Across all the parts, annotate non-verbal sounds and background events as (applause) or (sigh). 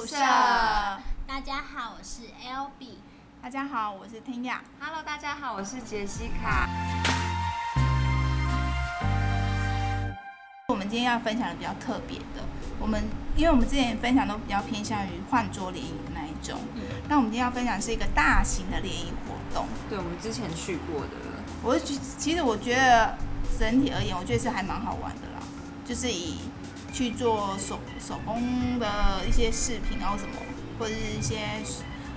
宿舍。大家好，我是 L B。大家好，我是听雅。Hello，大家好，我是杰西卡。我们今天要分享的比较特别的，我们因为我们之前分享都比较偏向于换桌联谊那一种，那我们今天要分享是一个大型的联谊活动。对，我们之前去过的，我其实我觉得整体而言，我觉得是还蛮好玩的啦，就是以去做手手工的一些饰品啊或什么，或者是一些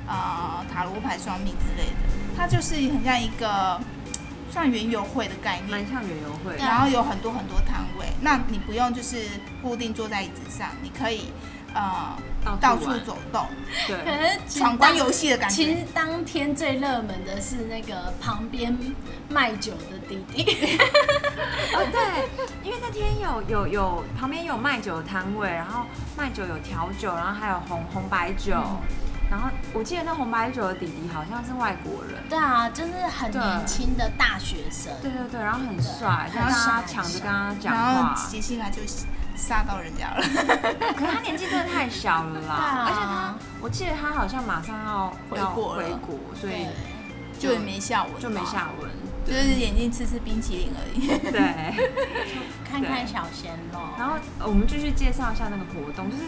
呃塔罗牌算命之类的，它就是很像一个算园游会的概念蛮。像园游会。然后有很多很多摊位，那你不用就是固定坐在椅子上，你可以呃到处走动，可对，是其实闯关游戏的感觉。其实当天最热门的是那个旁边卖酒的弟弟，(laughs) 哦对，因为那天有有有旁边有卖酒的摊位，然后卖酒有调酒，然后还有红红白酒，然后我记得那红白酒的弟弟好像是外国人。对啊，就是很年轻的大学生，对对对，然后很帅，对然后大家抢着跟他讲然话后，杰西来就杀到人家了，可是他年纪真的太小了啦，(laughs) 对啊。而且他，我记得他好像马上要要回国回国，所以，就也没下文，就没，下文。就是眼睛吃吃冰淇淋而已。对，(laughs) 看看小鲜肉，然后呃我们继续介绍一下那个活动，就是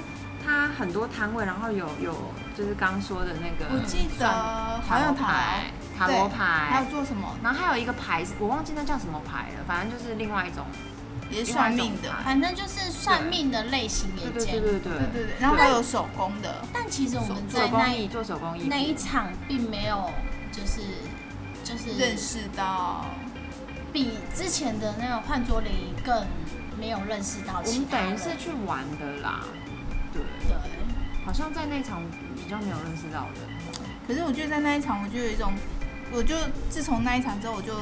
它很多摊位，然后有有就是刚刚说的那个，我记得好像塔牌、塔罗还有牌，做什么？然后还有一个牌子，我忘记那叫什么牌了，反正就是另外一种，也是算命的，反正就是算命的类型也见。对对对对对对，然后还有手工的，但其实我们在那一做手工艺那一场并没有，就是就是认识到。比之前的那个换桌联谊更没有认识到我。们等于是去玩的啦，对，对，好像在那场比较没有认识到的，可是我觉得在那一场，我就有一种，我就自从那一场之后，我就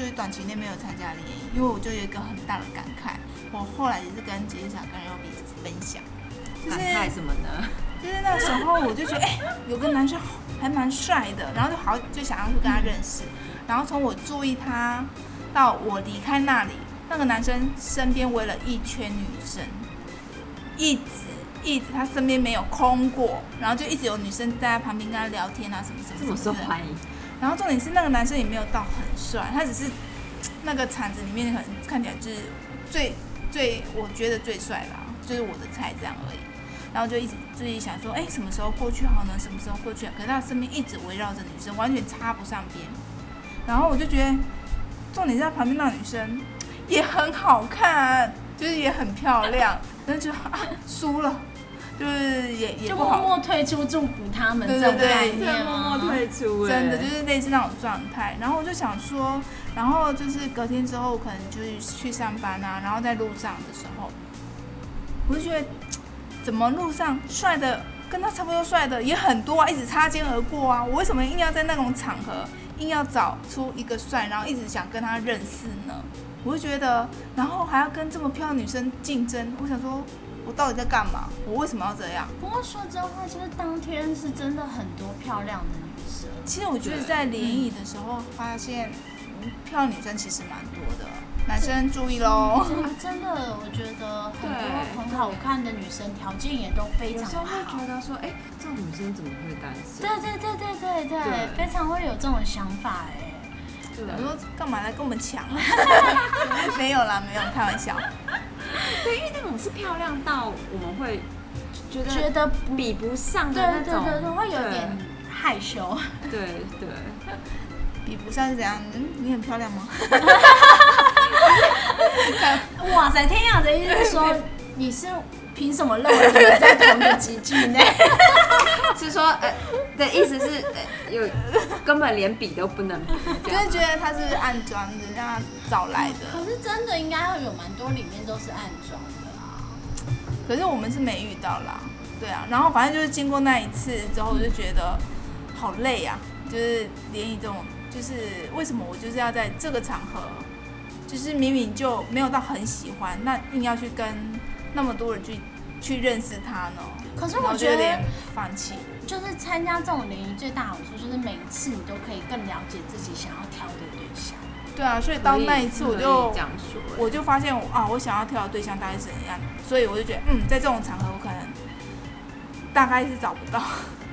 就是短期内没有参加联谊，因为我就有一个很大的感慨。我后来也是跟姐姐想跟 L B 分享，就是感慨什么呢？(laughs) 就是那时候我就觉得，哎、有个男生还蛮帅的，然后就好就想要去跟他认识，然后从我注意他到我离开那里，那个男生身边围了一圈女生，一直一直他身边没有空过，然后就一直有女生在他旁边跟他聊天啊什么什么这么什么的。受欢迎，然后重点是那个男生也没有到很帅，他只是那个场子里面可能看起来就是最最我觉得最帅啦，就是我的菜这样而已。然后就一直自己想说，哎，什么时候过去好呢？什么时候过去？可是他身边一直围绕着女生，完全插不上边。然后我就觉得，重点是他旁边那女生也很好看，就是也很漂亮，(laughs) 但是就 (laughs) 输了，就是也也就不好默默退出祝福他们对这种对对默默退？出真的就是类似那种状态。然后我就想说，然后就是隔天之后，可能就是去上班啊，然后在路上的时候，我就觉得怎么路上帅的跟他差不多帅的也很多啊，一直擦肩而过啊，我为什么硬要在那种场合硬要找出一个帅，然后一直想跟他认识呢？我就觉得，然后还要跟这么漂亮女生竞争，我想说，我到底在干嘛？我为什么要这样？不过说真话，就是当天是真的很多漂亮的女生。其实我觉得在联谊的时候，发现嗯漂亮女生其实蛮多的，男生注意喽。(laughs) 真的真的，我觉得很多很好看的女生，条件也都非常有时候会觉。得说，哎、这种女生怎么会单身？对对对对对对，对非常会有这种想法哎。对我说干嘛来跟我们抢啊？(laughs) 没有啦，没有，开玩笑。对，因为那种是漂亮到我们会觉得觉得比不上的那种，对对对，会有点害羞。(laughs) 对对 (laughs) 比不上是怎样？嗯，你很漂亮吗？(laughs) 哇塞，天雅的意思是说你是凭什么认为你们在同个集聚内？(laughs) 是说呃的意思是呃有根本连比都不能 (laughs) 就是觉得他是暗装的，让他找来的，可是真的应该会有蛮多里面都是暗装的啊。可是我们是没遇到啦。对啊，然后反正就是经过那一次之后，我就觉得好累啊，就是联谊这种，就是为什么我就是要在这个场合，就是明明就没有到很喜欢，那硬要去跟那么多人去去认识他呢？可是我觉得就有点放弃。就是参加这种联谊最大好处就是每一次你都可以更了解自己想要挑的对象。对啊，所以到那一次我就我就发现啊，我想要挑的对象大概是怎样，所以我就觉得，嗯，在这种场合我可能大概是找不到，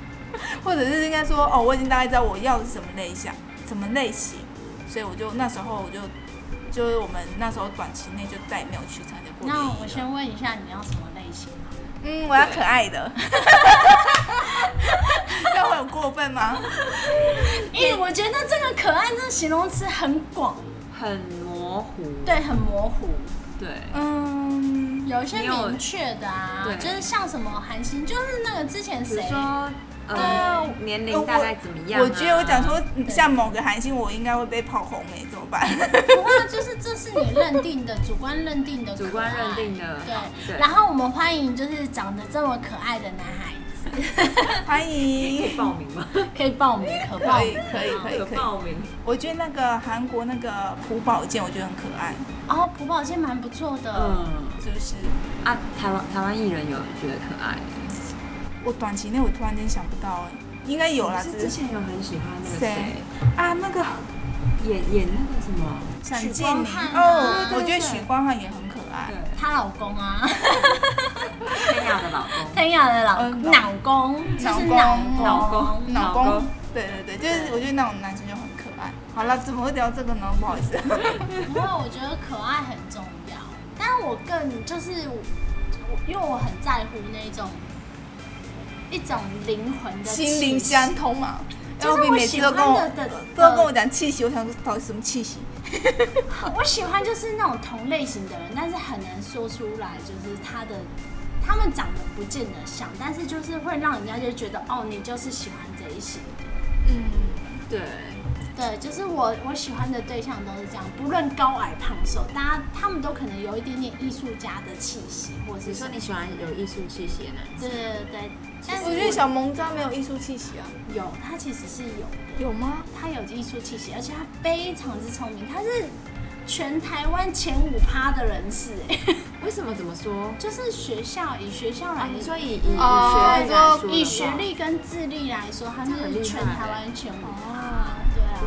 (laughs) 或者是应该说哦，我已经大概知道我要的是什么类型，什么类型，所以我就那时候我就就是我们那时候短期内就再也没有去参加过。那我先问一下，你要什么类型？嗯，我要可爱的，(laughs) 这样会很过分吗？(laughs) 因为我觉得这个可爱这个形容词很广，很模糊。对，很模糊。对，嗯，有一些明确的啊，对就是像什么韩星，就是那个之前谁，说呃呃年龄大概怎么样啊？我觉得我讲说像某个韩星，我应该会被炮轰哎，怎么办？不过就是这是你认定的主观认定的，主观认定的对。对然后我们欢迎就是长得这么可爱的男孩子，(laughs) 欢可以迎，报名吗？可以报名，可报可以名，可以可以可以。报名。我觉得那个韩国那个朴宝剑，我觉得很可爱，哦，朴宝剑蛮不错的，嗯是不是？啊，台湾台湾艺人有觉得可爱。我短期内我突然间想不到哎，应该有啦，是之前有很喜欢那个谁谁，啊那个演演那个什么，许闪光汉啊哦，我觉得许光汉也很可爱。对，她老公啊，(laughs) (laughs) 天雅的老公。天雅的老公，就是老公老老公老公老公，对对对，就是我觉得那种男生就很可爱。好了，怎么会聊这个呢？(laughs) 不好意思。因为我觉得可爱很重要，但我更就是我，因为我很在乎那种一种灵魂的心灵相通嘛。然后每次喜都跟我欢的的都要跟我讲气息，我想说到底什么气息？(laughs) 我喜欢就是那种同类型的人，但是很难说出来，就是他的他们长得不见得像，但是就是会让人家就觉得哦，你就是喜欢这一型的。嗯，对，对，就是我我喜欢的对象都是这样，不论高矮胖瘦，大家他们都可能有一点点艺术家的气息，或者是你说你喜欢有艺术气息的男生，对对对对，但是我觉得小萌渣没有艺术气息啊。有，他其实是有的，有吗？他有艺术气息，而且他非常之聪明，他是全台湾前五趴的人士，哎，为什么怎么说？就是学校以学校来啊，你说以以以哦学历来说，以学历跟智力来说，他是全台湾前五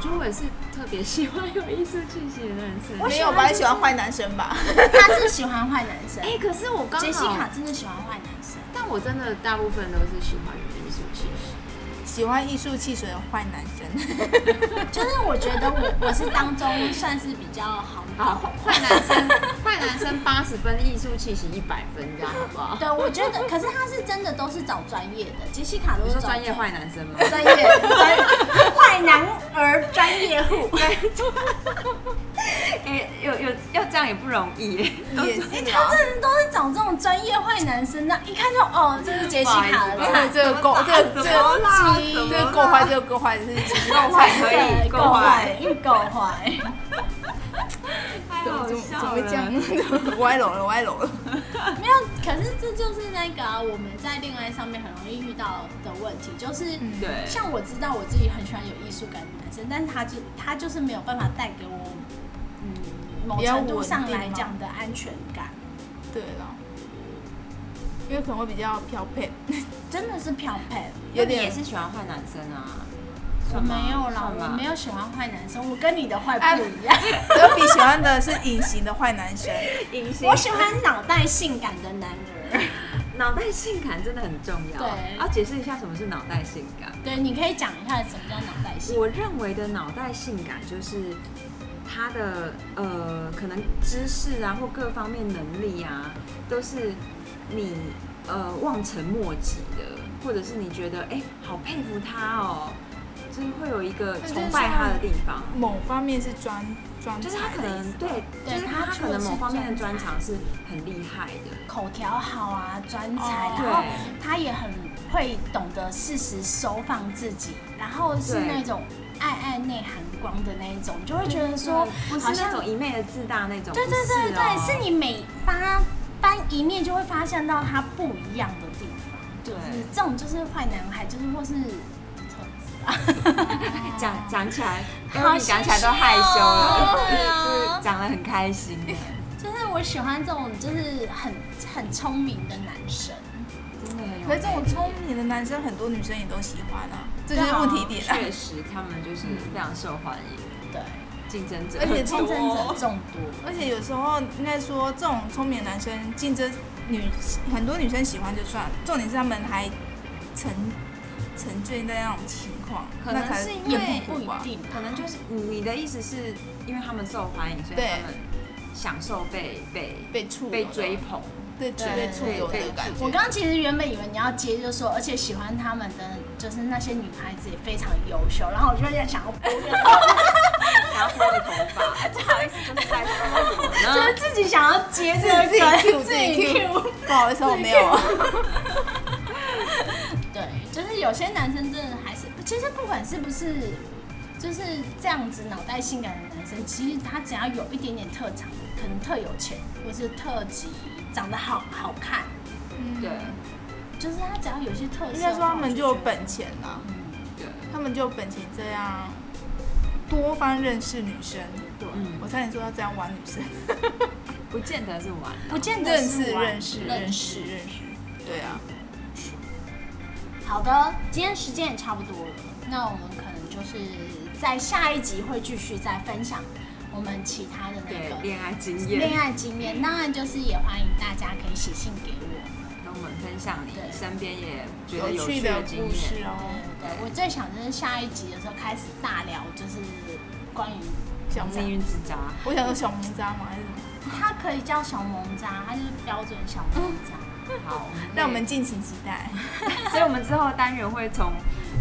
觉得我也是特别喜欢有艺术气息的男生。我没有吧？你喜欢坏男生吧？他是喜欢坏男生，哎，可是我刚好杰西卡，真的喜欢坏男生。但我真的大部分都是喜欢有艺术气息。喜欢艺术汽水的坏男生。(laughs) 就是我觉得我我是当中算是比较好好，坏男生，坏男生八十分，艺术气息一百分，这样好不好？对，我觉得，可是他是真的都是找专业的，杰西卡都是专业坏男生吗？专业专坏男儿专业户。(laughs) 哎，有有要这样也不容易耶。(laughs) 也是哎，他真的都是找这种专业坏男生那，一看就哦，这是杰西卡的不好菜意。这个够，这个这怎么啦个这个够坏，这个够坏，的是其实够坏可以对够坏够坏。怎么怎么怎么会这样。？歪楼了，歪楼了。没有，可是这就是那个、啊、我们在恋爱上面很容易遇到的问题，就是对像我知道我自己很喜欢有艺术感的男生，但是他就他就是没有办法带给我，嗯，某程度上来讲的安全感，对了，因为可能会比较飘配，(laughs) 真的是漂配。有点也是喜欢坏男生啊？没有啦，我没有喜欢坏男生，我跟你的坏不一样。德比喜欢的是隐形的坏男生。(laughs) 隐形我喜欢脑袋性感的男人。(laughs) 脑袋性感真的很重要。对要解释一下什么是脑袋性感。对，你可以讲一下什么叫脑袋性感。我认为的脑袋性感就是他的呃，可能知识啊或各方面能力啊，都是你呃望尘莫及的，或者是你觉得哎、好佩服他哦，就是会有一个崇拜他的地方。某方面是专专就是他可能对，对就是他他可能某方面的专长是很厉害的。口条好啊，专才，哦然后他也很会懂得适时收放自己，然后是那种爱爱内涵光的那一种，就会觉得说不是好像那种一昧的自大那种，对对对对，是哦是你每翻翻一面就会发现到他不一样的地方，对就是这种就是坏男孩，就是或是 (laughs) 讲讲起来，因好讲起来都害羞了，讲的 (laughs) 很开心。就是我喜欢这种就是很很聪明的男生。真的很有可是这种聪明的男生，很多女生也都喜欢啊，这就是问题点啊。确实，他们就是非常受欢迎，对，竞争者而且很竞争者多。众多。而且有时候应该说，这种聪明的男生竞争女很多女生喜欢就算，重点是他们还沉沉醉在那种情况，可能是因也为不不一定，可能就是你的意思是因为他们受欢迎，所以他们享受被被被触被追捧。对对被触有的对感觉。我刚刚其实原本以为你要接，就是说，而且喜欢他们的就是那些女孩子也非常优秀，然后我就在想要拨个头，然后拨个头发，不好意思，就是在说我就是。自己想要接这个，自己 Q 自己自己 Q。不好意思，我没有。有些男生真的还是，其实不管是不是就是这样子脑袋性感的男生，其实他只要有一点点特长，可能特有钱，或是特级，长得好好看，对。就是他只要有些特色，应该说他们就有本钱啦，嗯，对，他们就有本钱这样多方认识女生。对，嗯。我差点说要这样玩女生，(laughs) 不见得是玩。不见得是玩识认识认认识认识。对啊，好的，今天时间也差不多了，那我们可能就是在下一集会继续再分享我们其他的那个恋爱经验恋，爱经验。当然，就是也欢迎大家可以写信给我。跟我们分享你对身边也觉得有趣趣的故事验。哦。对对，我最想就是下一集的时候开始大聊，就是关于小命运之渣，我想说小萌渣吗？还是什么？(laughs) 它可以叫小萌渣，它就是标准小萌渣。好，让我们敬请期待。(laughs) 所以我们之后的单元会从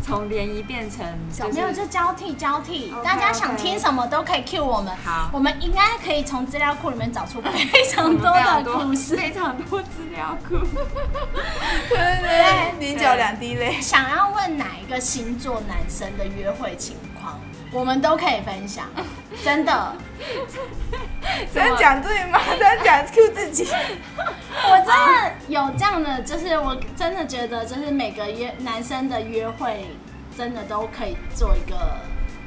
从联谊变成就没有，就交替交替大家想听什么都可以 cue 我们。好我们应该可以从资料库里面找出 (laughs) 非常多的故事。非常多资料库。对 (laughs) 对对，菱角两滴泪。想要问哪一个星座男生的约会情况，我们都可以分享，真的。这样讲对吗？这样讲 Q 自己。我真的有这样的，就是我真的觉得，就是每个约男生的约会，真的都可以做一个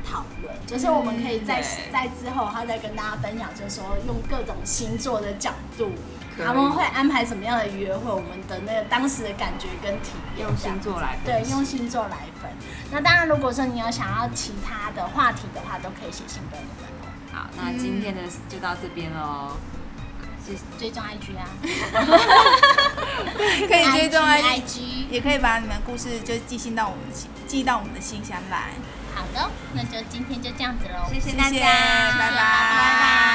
讨论，就是我们可以在、嗯在之后，他再跟大家分享，就是说用各种星座的角度，他们会安排什么样的约会，我们的那个当时的感觉跟体验，用星座来分对，用星座来分。那当然，如果说你有想要其他的话题的话，都可以写信给我们哦。好，那今天的就到这边喽。追踪 IG 啊，(laughs) 可以追踪 IG IG，也可以把你们故事就寄信到我们，寄到我们的信箱来。好的，那就今天就这样子喽，谢谢谢谢大家，拜拜。拜拜。